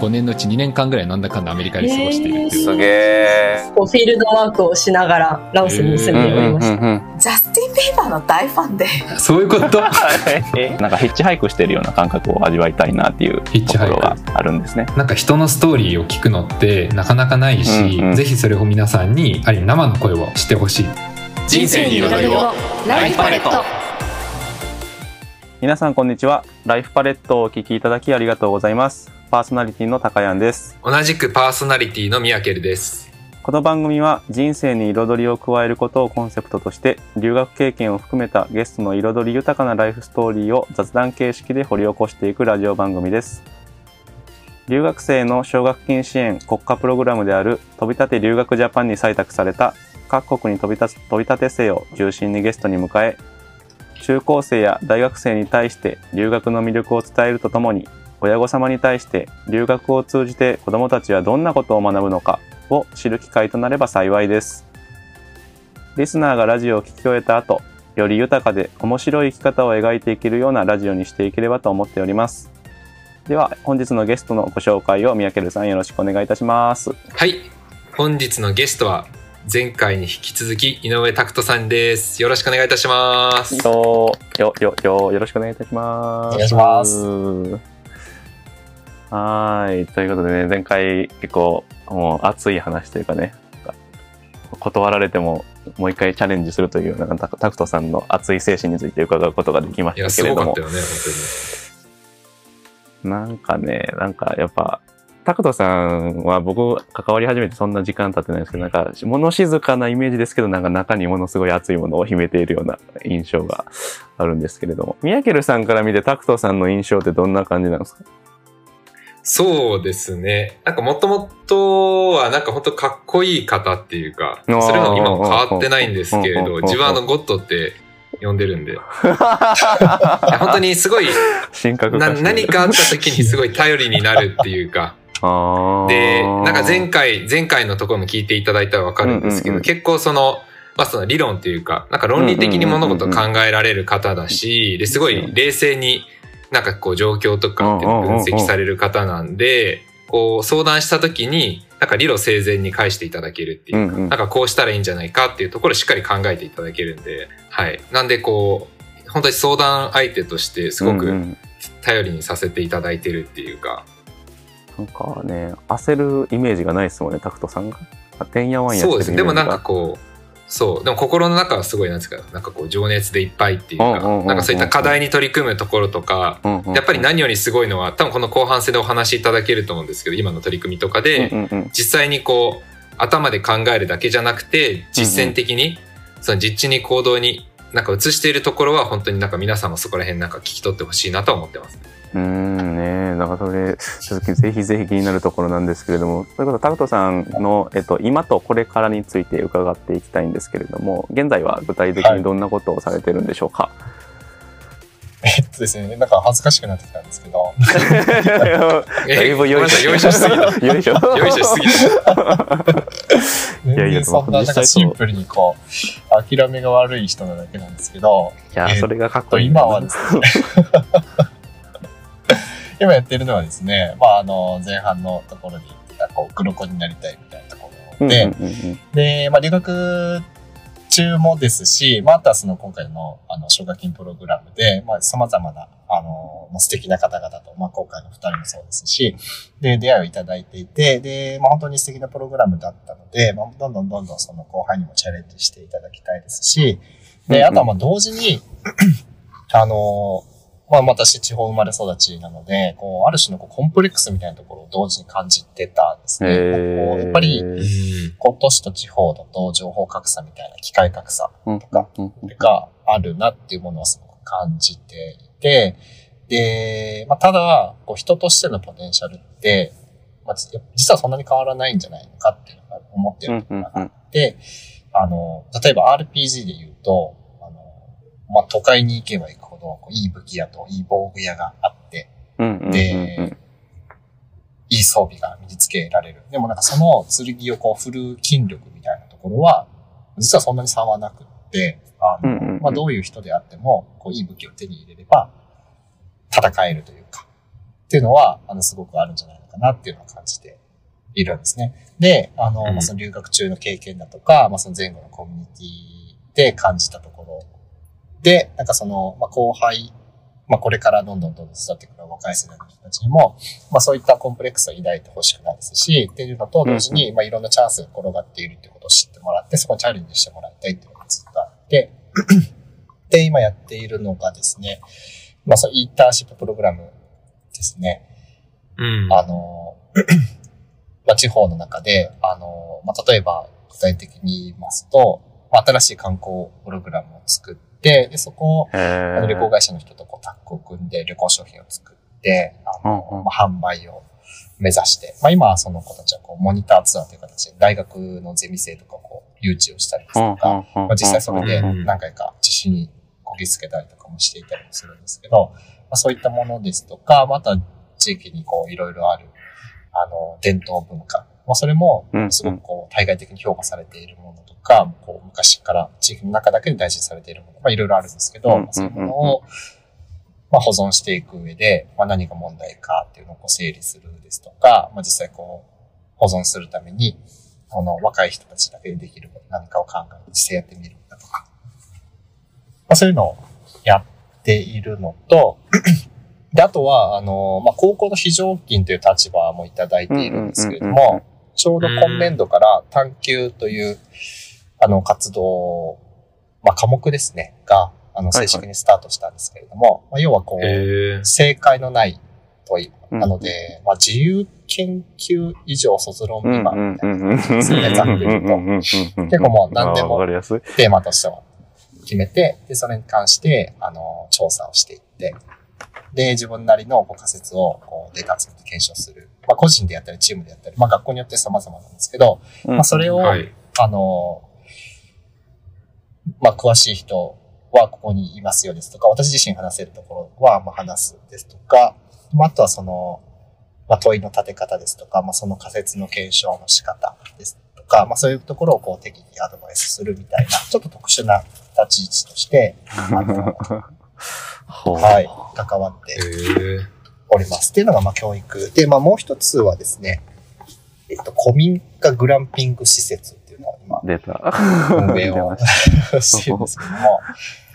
5年のうち2年間ぐらいなんだかんだアメリカで過ごしているっていう。すげえ。フィールドワークをしながらラオスに住んでおりました。ジャスティン・ビーバーの大ファンでそういうこと？なんかヒッチハイクしてるような感覚を味わいたいなっていうヒッチハイクところがあるんですね。なんか人のストーリーを聞くのってなかなかないし、うんうんぜひそれを皆さんにある意味生の声をしてほしい。人生に彩りをライフパレット皆さんこんにちは。ライフパレットをお聞きいただきありがとうございます。パーソナリティの高谷です。同じくパーソナリティのミヤケルです。この番組は人生に彩りを加えることをコンセプトとして留学経験を含めたゲストの彩り豊かなライフストーリーを雑談形式で掘り起こしていくラジオ番組です。留学生の奨学金支援国家プログラムである飛び立て留学ジャパンに採択された各国に飛び立つ飛び立て生を中心にゲストに迎え中高生や大学生に対して留学の魅力を伝えるとともに親御様に対して留学を通じて子どもたちはどんなことを学ぶのかを知る機会となれば幸いです。リスナーがラジオを聞き終えた後、より豊かで面白い生き方を描いていけるようなラジオにしていければと思っております。では、本日のゲストのご紹介を三宅さんよろしくお願いいたします。はい。本日のゲストは前回に引き続き井上拓人さんです。よろしくお願いいたします。よよよよよろしくお願いいたします。お願いしますはーい。ということでね、前回結構もう熱い話というかね、断られてももう一回チャレンジするというようなタタクトさんの熱い精神について伺うことができましたけれどもね、本なんかね、なんかやっぱ、タクトさんは僕関わり始めてそんな時間経ってないんですけど、なんか物静かなイメージですけど、なんか中にものすごい熱いものを秘めているような印象があるんですけれども。ミヤケルさんから見てタクトさんの印象ってどんな感じなんですか？そうですね。なんかもともとはなんか本当かっこいい方っていうか、それあーは今も変わってないんですけれど、自分はあのゴッドって呼んでるんで、本当にすごい何かあった時にすごい頼りになるっていうか、で、なんか前回、前回のところも聞いていただいたらわかるんですけど、結構その、まあその理論っていうか、なんか論理的に物事を考えられる方だし、で、すごい冷静になんかこう状況とかって分析される方なんで、こう相談した時に、なんか理路整然に返していただけるっていうか、うんうんなんかこうしたらいいんじゃないかっていうところをしっかり考えていただけるんで、はい。なんでこう、本当に相談相手としてすごくうんうん頼りにさせていただいてるっていうか、なんかね、焦るイメージがないですもんね、タクトさんが。てんやわんやしてるそうですね。でもなんかこう、そう。でも心の中はすごい、なんですか、なんかこう、情熱でいっぱいっていうか、なんかそういった課題に取り組むところとか、やっぱり何よりすごいのは、多分この後半戦でお話しいただけると思うんですけど、今の取り組みとかで、実際にこう、頭で考えるだけじゃなくて、実践的に、その実地に行動に、なんか移しているところは、本当になんか皆さんもそこら辺なんか聞き取ってほしいなとは思ってます。うーんねなんかそれ続きぜひぜひ気になるところなんですけれどもということでタクトさんの、えっと、今とこれからについて伺っていきたいんですけれども現在は具体的にどんなことをされてるんでしょうか、えっとですね、なんか恥ずかしくなってきたんですけど、だいぶよいしょよいしょしすぎた。よいしょよいしょしすぎた。やいや然そんななんかシンプルにこう、諦めが悪い人なだけなんですけど、いやえーそれがかっこいい今はですね、今やってるのはですね、まああの、前半のところにこう、黒子になりたいみたいなところで、で、まあ留学中もですし、まあとはその今回のあの奨学金プログラムで、まあ様々な、あの、もう素敵な方々と、まあ今回の二人もそうですし、で、出会いをいただいていて、で、まあ本当に素敵なプログラムだったので、まあどんどんどんどんその後輩にもチャレンジしていただきたいですし、で、あとはまあ同時に、あの、まあ私地方生まれ育ちなので、こう、ある種のこうコンプレックスみたいなところを同時に感じてたんですね。こうやっぱり、うん。こう都市と地方だと情報格差みたいな機械格差うんかがあるなっていうものをすごく感じていて、で、まあ、ただ、こう人としてのポテンシャルって、まあ、実実はそんなに変わらないんじゃないのかっていうのが思ってるところがあって、あの、例えば RPG で言うと、あの、まあ、都会に行けば行くいい武器屋といい防具屋があって、で、いい装備が身につけられる。でもなんかその剣をこう振る筋力みたいなところは、実はそんなに差はなくって、あの、まあどういう人であっても、こういい武器を手に入れれば、戦えるというか、っていうのは、あの、すごくあるんじゃないのかかなっていうのを感じているんですね。で、あの、うんまあ、その留学中の経験だとか、まあ、その前後のコミュニティで感じたところで、なんかその、まあ、後輩、まあ、これからどんどんどんどん育ってくる若い世代の人たちにも、まあ、そういったコンプレックスを抱いてほしくないですし、っていうのと同時に、まあ、いろんなチャンスが転がっているってことを知ってもらって、そこにチャレンジしてもらいたいっていうのがずっとあって、で、今やっているのがですね、まあ、そのインターンシッププログラムですね。うん。あの、まあ、地方の中で、あの、まあ、例えば具体的に言いますと、まあ、新しい観光プログラムを作って、で、そこを、旅行ー会社の人とこうタッグを組んで旅行商品を作って、あの、うんうんまあ、販売を目指して、まあ、今はその子たちはこうモニターツアーという形で大学のゼミ生とかをこう誘致をしたりですとか、まあ、実際それでうん何回か実施にこぎつけたりとかもしていたりもするんですけど、まあ、そういったものですとか、また地域にこういろいろある、あの、伝統文化。まあ、それもうん、すごくこう、対外的に評価されているものとか、こう、昔から地域の中だけで大事にされているもの、まあ、いろいろあるんですけど、うんまあそういうものを、まあ、保存していく上で、まあ、何が問題かっていうのをこう整理するですとか、まあ、実際こう、保存するために、この若い人たちだけでできること何かを考えて実際やってみるだとか、まあ、そういうのをやっているのと、で、あとは、あの、まあ、高校の非常勤という立場もいただいているんですけれども、ちょうど今年度から探究という、あの、活動、まあ、科目ですね、が、あの、はいはい正式にスタートしたんですけれども、まあ、要はこう。正解のない問い。うんなので、まあ、自由研究以上卒論未うんうん満みたいなうんうんですね、ざっくり。結結構もう何でも。テーマとしては決めて、で、それに関して、あの、調査をしていって、で、自分なりのこう仮説をこうデータ集めて検証する。まあ、個人でやったり、チームでやったり、まあ、学校によって様々なんですけど、まあ、それを、はい。あの、まあ、詳しい人はここにいますよですとか、私自身話せるところは、まあ、話すですとか、まあ、あとはその、まあ、問いの立て方ですとか、まあ、その仮説の検証の仕方ですとか、まあ、そういうところをこう適宜アドバイスするみたいな、ちょっと特殊な立ち位置として、はい、関わって。おります。っていうのが、まあ、教育。で、まあ、もう一つはですね、えっと、古民家グランピング施設っていうのを今、出た。運営を してるんですけども、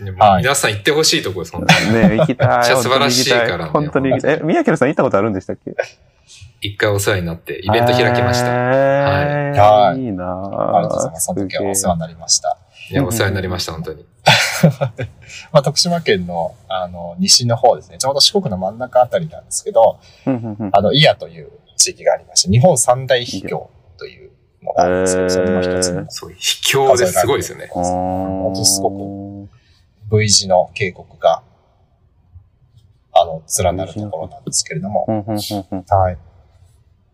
でもはい皆さん行ってほしいとこです、本当に。ね行きたい。めっちゃ素晴らしいからね本当に行きたい。え、宮城さん行ったことあるんでしたっけ？一回お世話になって、イベント開きました。へーはいいいなありがとうございます。その時はお世話になりました。いや、お世話になりました、本当に。まあ、徳島県の、あの、西の方ですね。ちょうど四国の真ん中あたりなんですけど、あの、伊谷という地域がありまして、日本三大秘境というのがあるんですけど、それの一つのそう、秘境ですごいですよね。本当すごく V 字の渓谷が、あの、連なるところなんですけれども、はい。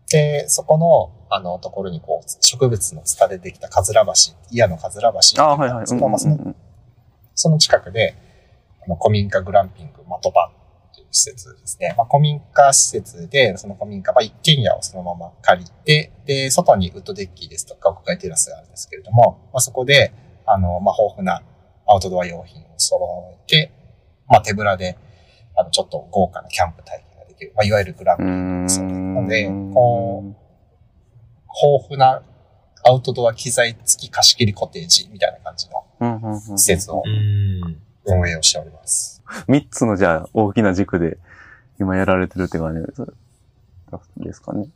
で、そこの、あの、ところにこう、植物のツタでできたカズラ橋、伊谷のカズラ橋あ、のがはいはい。あるんですけどまあそのその近くで、あの、古民家グランピング的場という施設ですね。まあ、古民家施設で、その古民家、まあ、一軒家をそのまま借りて、で、外にウッドデッキですとか、屋外テラスがあるんですけれども、まあ、そこで、あの、まあ、豊富なアウトドア用品を揃えて、まあ、手ぶらで、あの、ちょっと豪華なキャンプ体験ができる。まあ、いわゆるグラン。なので、こう、豊富なアウトドア機材付き貸し切りコテージみたいな感じの施設をうん。運営をしております。三つのじゃあ大きな軸で今やられてるって感じですかね。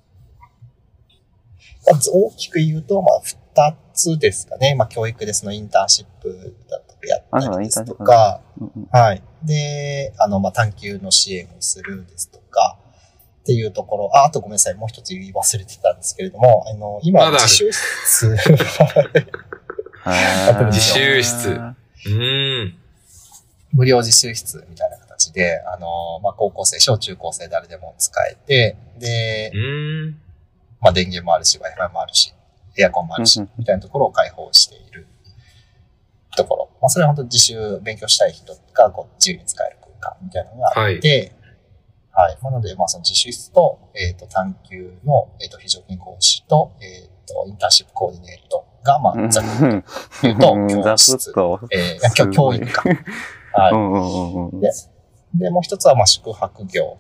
大きく言うと、まあ、二つですかね。まあ、教育でそのインターンシップだとかやったりですとか、はい。で、あの、まあ、探究の支援をするですとか、っていうところ、あ、あとごめんなさい、もう一つ言い忘れてたんですけれども、あの、今、自習室、自習室。うん。無料自習室みたいな形で、あの、まあ、高校生、小中高生誰でも使えて、でう、ん。まあ、電源もあるし、Wi-Fi もあるし、エアコンもあるしみたいなところを開放しているところ。まあ、それは本当に自習、勉強したい人がこう自由に使える空間みたいなのがあって、はい。なので、まあ、その自習室と、えっ、と、探究の、えっ、と、非常勤講師と、えっ、と、インターンシップコーディネートが、まあ、ざっくりと言うと、教室。えー教教育か。はい。うんうんうんうんでで、もう一つは、まあ、宿泊業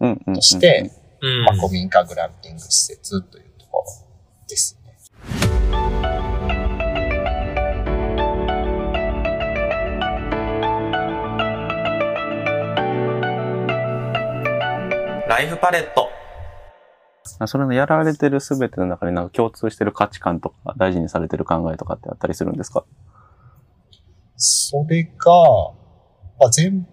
うんうんうんとして、うんまあ、古民家グランピング施設というライフパレット。それのやられてるすべての中になんか共通してる価値観とか大事にされてる考えとかってあったりするんですか？それが、まあ、全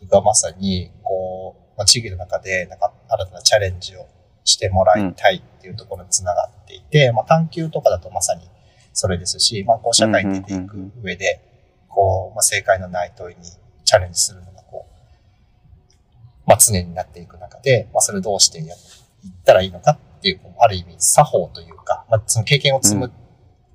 部がまさに、こう、まあ、地域の中で、なんか、新たなチャレンジをしてもらいたいっていうところにつながっていて、まあ、探求とかだとまさにそれですし、まあ、こう、社会に出ていく上で、こう、まあ、正解のない問いにチャレンジするのが、こう、まあ、常になっていく中で、まあ、それをどうしてやったらいいのかっていう、ある意味、作法というか、まあ、その経験を積む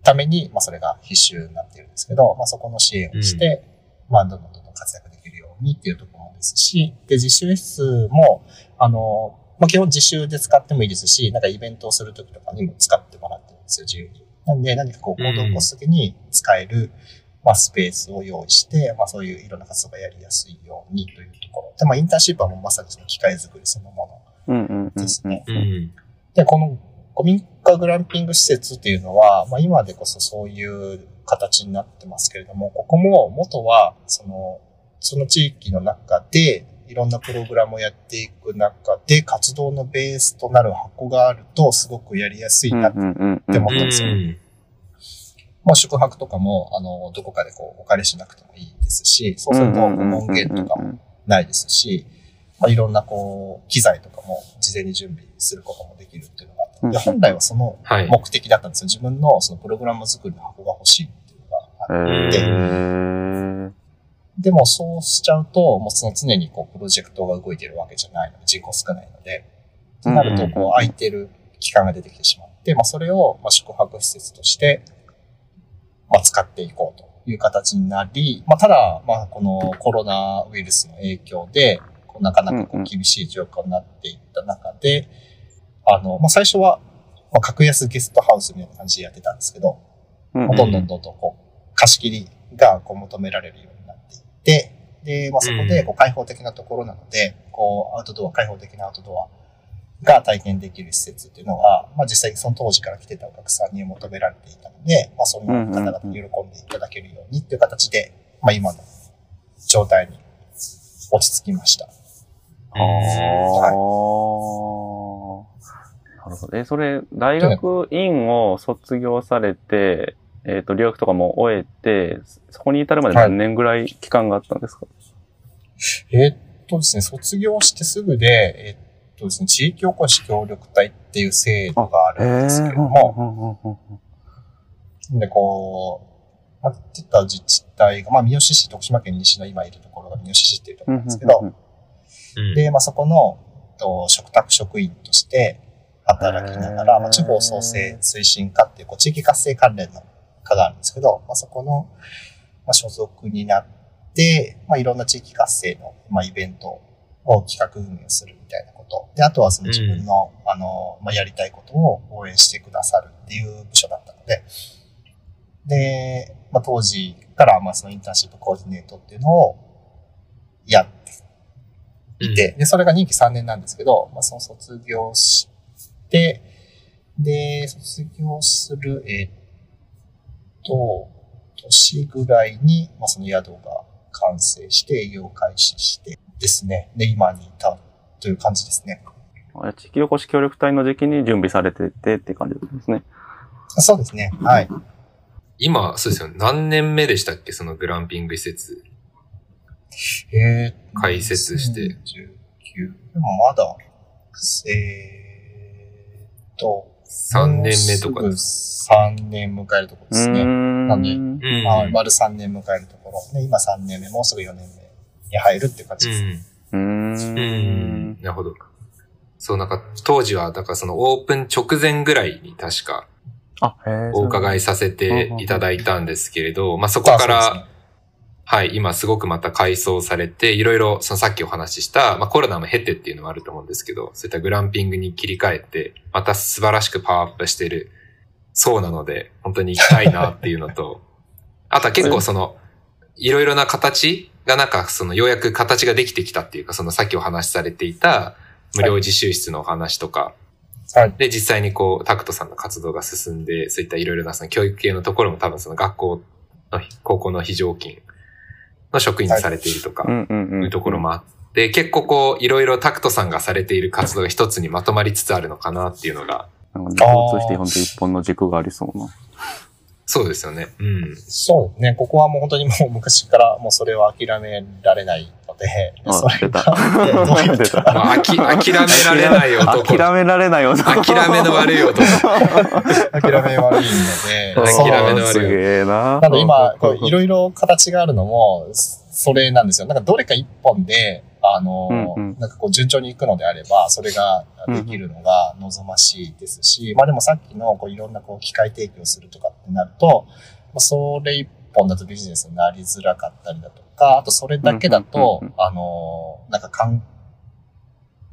ために、まあ、それが必修になっているんですけど、まあ、そこの支援をして、まあ、どんどんどんどん活躍できるようにっていうところですし、で、実習室も、あの、まあ、基本実習で使ってもいいですし、なんかイベントをするときとかにも使ってもらってるんですよ、自由に。なんで、何かこう、行動を起こすときに使える、まあ、スペースを用意して、まあ、そういういろんな活動がやりやすいようにというところ。で、まあ、インターンシップはもうまさにその機械作りそのものですね。うん。で、この古民家グランピング施設っていうのは、まあ今でこそそういう形になってますけれども、ここも元は、その、その地域の中で、いろんなプログラムをやっていく中で、活動のベースとなる箱があると、すごくやりやすいなって、うんうんうんでもうったんですよん。まあ宿泊とかも、あの、どこかでこう、お借りしなくてもいいですし、そうすると、こう門限とかもないですし、まあ、いろんなこう、機材とかも事前に準備することもできるっていうのがあった。ので、うん本来はそのはい。目的だったんですよ。自分のそのプログラム作りの箱が欲しいっていうのがあって、でもそうしちゃうと、もうその常にこう、プロジェクトが動いてるわけじゃないので、人口少ないので、となると、こう、空いてる期間が出てきてしまって、まあ、それを、まあ、宿泊施設として、まあ、使っていこうという形になり、まあ、ただ、まあ、このコロナウイルスの影響で、なかなかこう厳しい状況になっていった中で、あの、まあ、最初は、まあ、格安ゲストハウスみたいな感じでやってたんですけど、うんまあどんどんどんどんこう、貸し切りがこう求められるようになっていって、で、まあ、そこでこう開放的なところなので、こう、アウトドア、開放的なアウトドアが体験できる施設っていうのは、まあ、実際その当時から来てたお客さんに求められていたので、まあ、その方々に喜んでいただけるようにっていう形で、まあ、今の状態に落ち着きました。ああ。なるほど。え、それ、大学院を卒業されて、えっ、と、留学とかも終えて、そこに至るまで何年ぐらい期間があったんですか、えーっとですね、卒業してすぐで、えーっとですね、地域おこし協力隊っていう制度があるんですけれども、で、こう、待ってた自治体が、まあ、三好市、徳島県西の今いるところが三好市っていうところなんですけど、うんで、まあ、そこの、と嘱託職員として働きながら、まあ、地方創生推進課っていう、こう、地域活性関連の課があるんですけど、まあ、そこの、まあ、所属になって、まあ、いろんな地域活性の、まあ、イベントを企画運営をするみたいなこと。で、あとはその自分の、あの、まあ、やりたいことを応援してくださるっていう部署だったので、で、まあ、当時から、まあ、そのインターンシップコーディネートっていうのをやっていて、で、それが任期3年なんですけど、まあ、その卒業して、で、卒業する、えーっと、年ぐらいに、まあ、その宿が完成して営業開始してですね。で、今に至るという感じですね。あ地域おこし協力隊の時期に準備されててって感じですね。そうですね。はい。今、そうですよね。何年目でしたっけ？そのグランピング施設。えーっと解説して。2019でもまだ、えーっと、3年目とかもうすぐ3年迎えるところですね。なんでんうん。はい、丸3年迎えるところ。で、今3年目、もうすぐ4年目に入るっていう感じです。うん。ん。うん。なるほど。そう、なんか、当時は、だからそのオープン直前ぐらいに確か。お伺い。いさせていただいたんですけれど、まあそこから、はい、今すごくまた改装されて、いろいろ、そのさっきお話しした、まあコロナも経てっていうのもあると思うんですけど、そういったグランピングに切り替えて、また素晴らしくパワーアップしてるそうなので、本当に行きたいなっていうのと、あとは結構その、いろいろな形がなんかそのようやく形ができてきたっていうか、そのさっきお話しされていた、無料自習室のお話とか、はい。で、実際にこう、タクトさんの活動が進んで、そういったいろいろなその教育系のところも多分その学校の、高校の非常勤の職員にされているとか、うんうんうん。いうところもあって、結構こう、いろいろタクトさんがされている活動が一つにまとまりつつあるのかなっていうのが、なんかね、共通して本当一本の軸がありそうな。そうですよね。うん。そうね。ここはもう本当にもう昔からもうそれは諦められないので、あそれがでどうい 諦められない男。諦められない男。諦めの悪い男。諦め悪いので、諦そうめの悪いすげえな。なので今、こういろいろ形があるのも、それなんですよ。なんかどれか一本で、あの、うんうん。なんかこう順調にいくのであれば、それができるのが望ましいですし、まあでもさっきのこういろんなこう機械提供するとかってなると、まあ、それ一本だとビジネスになりづらかったりだとか、あとそれだけだと、うんうんあの、なんか環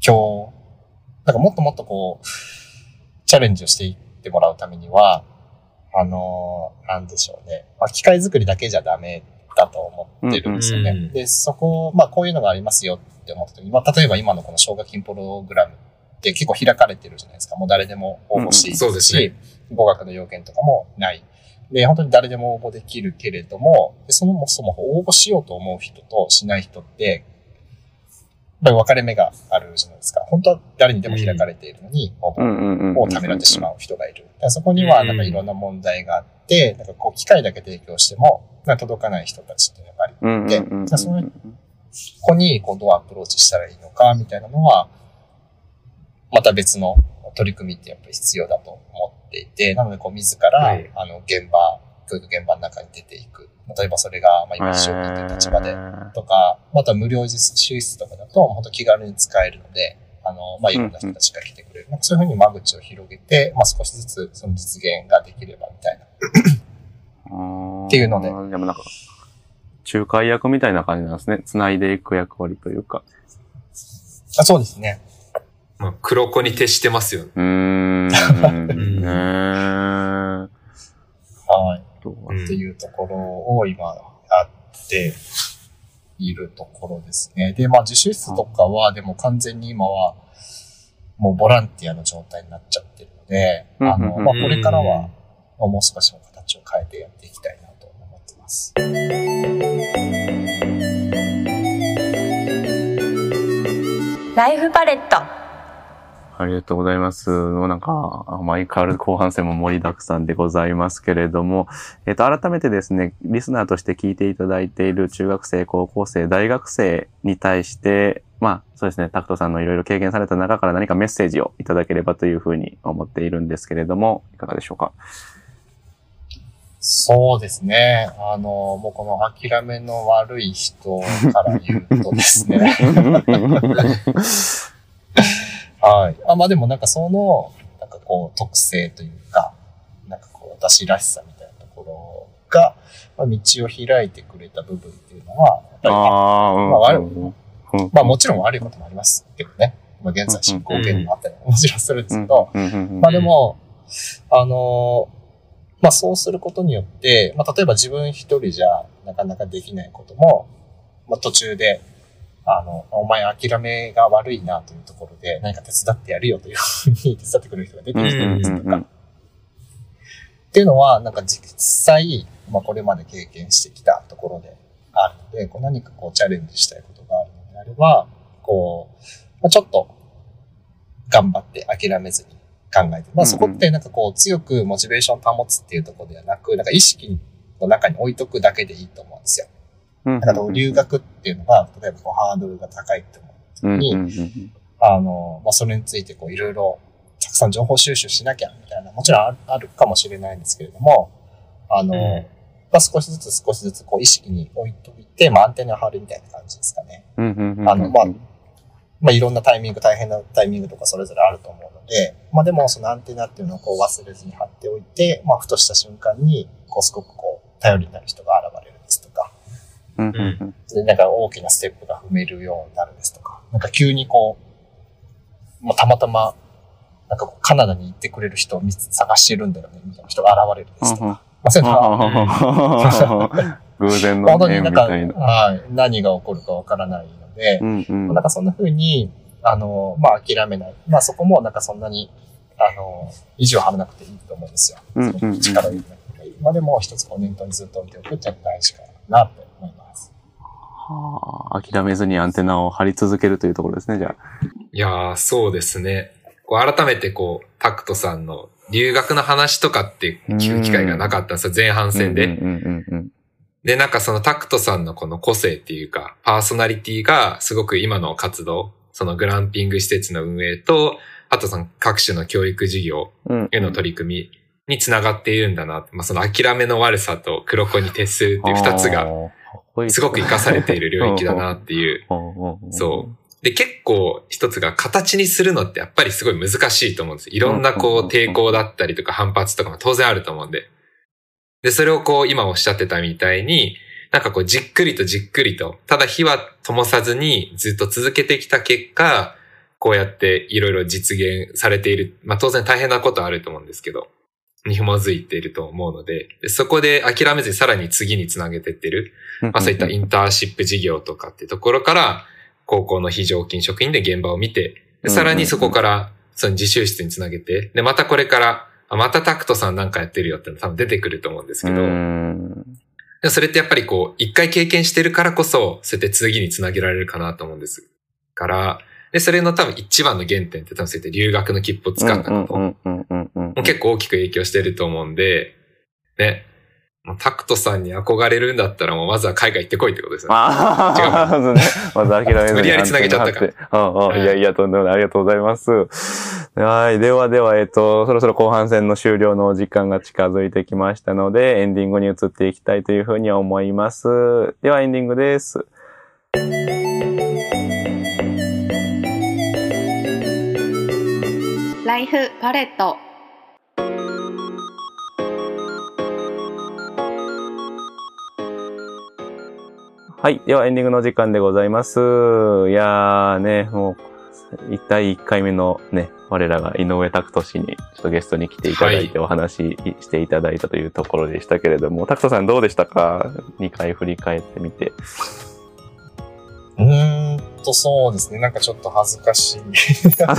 境、なんかもっともっとこう、チャレンジをしていってもらうためには、あのーなんでしょうね。まあ、機械作りだけじゃダメだと思ってるんですよね。うんうんで、そこ、まあ、こういうのがありますよって思った時に、まあ、例えば今のこの奨学金プログラムって結構開かれてるじゃないですか。もう誰でも応募していいうんそうですね語学の要件とかもない。で、本当に誰でも応募できるけれども、でそもそも応募しようと思う人としない人って、ぱり分かれ目があるじゃないですか。本当は誰にでも開かれているのに、応募うんうんうんうん。をためらってしまう人がいる。そこにはなんかいろんな問題があって、なんかこう機械だけ提供しても、届かない人たちっていうのがあり、うんうんうんうん。でそういうここにこうどうアプローチしたらいいのかみたいなのは、また別の取り組みってやっぱり必要だと思っていて、なのでこう自ら、はいあの現場、教育現場の中に出ていく。例えばそれが、まあ今、一生懸命立場でとか、また無料実習室とかだと、本当気軽に使えるので、あの、まあ、いろんな人たちが来てくれる。なんかそういうふうに間口を広げて、まあ、少しずつその実現ができればみたいな。っっていうのででもなんか、仲介役みたいな感じなんですね。繋いでいく役割というか。あそうですね。まあ、黒子に徹してますよね。うーん。ねえ。はい。っていうところを今やっているところですね。で、まあ、自習室とかは、でも完全に今は、もうボランティアの状態になっちゃってるので、あの、うんまあ、これからは、もう少しの形を変えてやっていきたいなと思ってます。ライフパレットありがとうございます。なんか、毎回後半戦も盛りだくさんでございますけれども、えっ、と、改めてですね、リスナーとして聞いていただいている中学生、高校生、大学生に対して、まあ、そうですね、タクトさんのいろいろ経験された中から何かメッセージをいただければというふうに思っているんですけれども、いかがでしょうか？そうですね。あの、もうこの諦めの悪い人から言うとですね。はい。あ、まあでもなんかその、なんかこう特性というか、なんかこう私らしさみたいなところが、まあ、道を開いてくれた部分っていうのは、やっぱりあああ、うん。まあ悪いうん。まあもちろん悪いこともありますけどね。まあ現在進行形もあったりももちろんするんですけど、うん。うん。うん。まあでも、あのまあそうすることによって、まあ例えば自分一人じゃなかなかできないことも、まあ途中で、あの、お前諦めが悪いなというところで何か手伝ってやるよというふうに手伝ってくれる人が出てきてるんですとか、うんうんうんうんっていうのは、なんか実際、まあこれまで経験してきたところであるので、こう何かこうチャレンジしたいことがあるのであれば、こう、まあ、ちょっと頑張って諦めずに考えて、まあそこってなんかこう強くモチベーション保つっていうところではなく、なんか意識の中に置いとくだけでいいと思うんですよ。うんなんかこう留学っていうのが、例えばこうハードルが高いって思う。にうんうんうんあの、まあ、それについてこういろいろたくさん情報収集しなきゃみたいな、もちろんあるかもしれないんですけれども、あの、うんまあ、少しずつ少しずつこう意識に置いといて、まあ、アンテナを張るみたいな感じですかね。うんうんうんあのまあまあ、いろんなタイミング、大変なタイミングとかそれぞれあると思うので、まあ、でもそのアンテナっていうのをこう忘れずに張っておいて、まあ、ふとした瞬間に、こうすごくこう、頼りになる人がうんうんうんで、なんか大きなステップが踏めるようになるですとか、なんか急にこう、まあ、たまたま、なんかこうカナダに行ってくれる人を見つ探してるんだよね、みたいな人が現れるですとか、まあ、そういうのは、偶然 本の縁当になんか、みたいな。はい、何が起こるかわからないのでう、んうんなんかそんな風に、あの、まあ、諦めない。まあ、そこもなんかそんなに、あの、意地を張らなくていいと思うんですよ。うんうんうんその力を入れなくていい。まあ、でも一つこう念頭にずっと置いておくっていうのが大事かなって。はあ、諦めずにアンテナを張り続けるというところですね、じゃあ。いやー、そうですね。こう改めてこう、タクトさんの留学の話とかって聞く機会がなかったんですよ、前半戦で。で、なんかそのタクトさんのこの個性っていうか、パーソナリティがすごく今の活動、そのグランピング施設の運営と、あとその各種の教育事業うん。への取り組みにつながっているんだな。まあその諦めの悪さと黒子に徹するっていう二つががすごく活かされている領域だなっていう。うそう。で、結構一つが形にするのってやっぱりすごい難しいと思うんです。いろんなこう抵抗だったりとか反発とかも当然あると思うんで。で、それをこう今おっしゃってたみたいに、なんかこうじっくりとじっくりと、ただ火は灯さずにずっと続けてきた結果、こうやっていろいろ実現されている。まあ当然大変なことはあると思うんですけど、に紐づいていると思うので、でそこで諦めずにさらに次につなげてってる。まあそういったインターンシップ事業とかっていうところから、高校の非常勤職員で現場を見て、でさらにそこからその自習室につなげて、で、またこれから、あまたタクトさんなんかやってるよっての多分出てくると思うんですけど、うんでもそれってやっぱりこう、一回経験してるからこそ、そうやって次につなげられるかなと思うんです。から、で、それの多分一番の原点って多分そうやって留学の切符を使ったこと。もう結構大きく影響してると思うんで、ね。もうタクトさんに憧れるんだったらもうまずは海外行ってこいってことですよね。ああ、まずね、まず諦めずに。無理やり繋げちゃったからああ、いやいや、とんでもない。ありがとうございます。はい。ではでは、えっと、そろそろ後半戦の終了のお時間が近づいてきましたので、エンディングに移っていきたいというふうに思います。では、エンディングです。ライフパレットはい。では、エンディングの時間でございます。いやーね、もう、第1回目のね、我らが井上拓人氏に、ちょっとゲストに来ていただいてお話ししていただいたというところでしたけれども、拓人さんどうでしたか ?2 回振り返ってみて。と、そうですね。なんかちょっと恥ずかしい。まあ、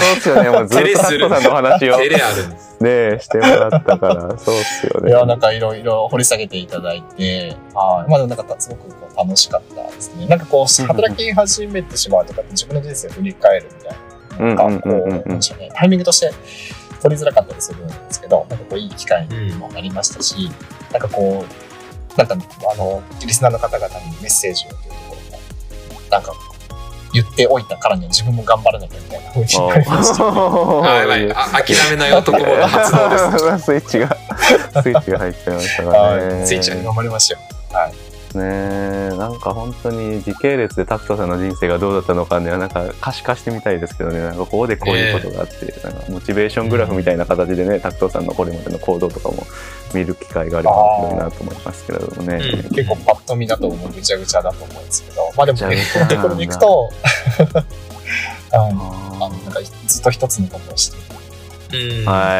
そうっすよね。もうずっと拓人さんのお話を照れあるんです。ね、してもらったから、そうっすよね。いや、なんかいろいろ掘り下げていただいて、はい。まあでもなんかすごくこう楽しかったですね。なんかこう、働き始めてしまうとかって自分の人生を振り返るみたいな。なんかこう。タイミングとして取りづらかったりするんですけど、なんかこういい機会にもなりましたし、なんかこう、なんかあの、リスナーの方々にメッセージをというなんか言っておいたからには自分も頑張らなきゃみたいな風になりました。あ、やばい。あ諦めない男もの発動です。スイッチが、スイッチが入っちゃいましたからはね。い。ついちゃん頑張りましたよ。ね。え、なんか本当に時系列でタクトさんの人生がどうだったのかね、なんか可視化してみたいですけどね、なんかここでこういうことがあって、なんかモチベーショングラフみたいな形でね、タクトさんのこれまでの行動とかも見る機会があれば面白いなと思いますけれどもね。うん。結構パッと見だと思う。ぐちゃぐちゃだと思う。んですけど、まあ。でもね、これでいくと、あのなんかずっと一つのことをして。いる。うんは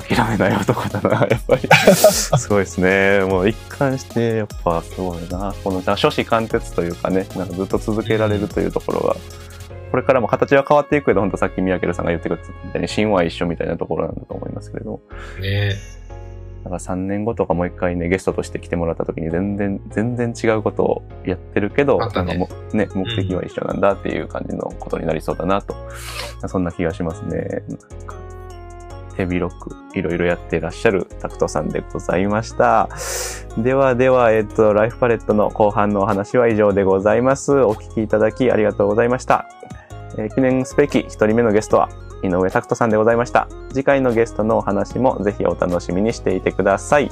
い、諦めない男だな、やっぱり。すごいですね。もう一貫して、やっぱすごいな。この初子貫徹というかね、なんかずっと続けられるというところが、これからも形は変わっていくけど、本当さっき宮家さんが言ってくれたみたいに、芯は一緒みたいなところなんだと思いますけれど、ねなんか3年後とかもう一回ね、ゲストとして来てもらった時に全然、全然違うことをやってるけど、ねなんかもね、目的は一緒なんだっていう感じのことになりそうだなと、そんな気がしますね。手広くいろいろやってらっしゃるタクトさんでございました。ではでは、えっと、ライフパレットの後半のお話は以上でございます。お聞きいただきありがとうございました。えー記念すべき一人目のゲストは井上拓人さんでございました。次回のゲストのお話もぜひお楽しみにしていてください。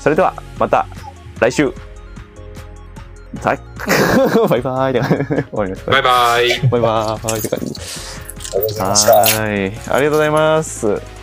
それではまた来週はい バイバイって感じ終わりました。バイバイ。バイバイって感じ。ありがとうございます。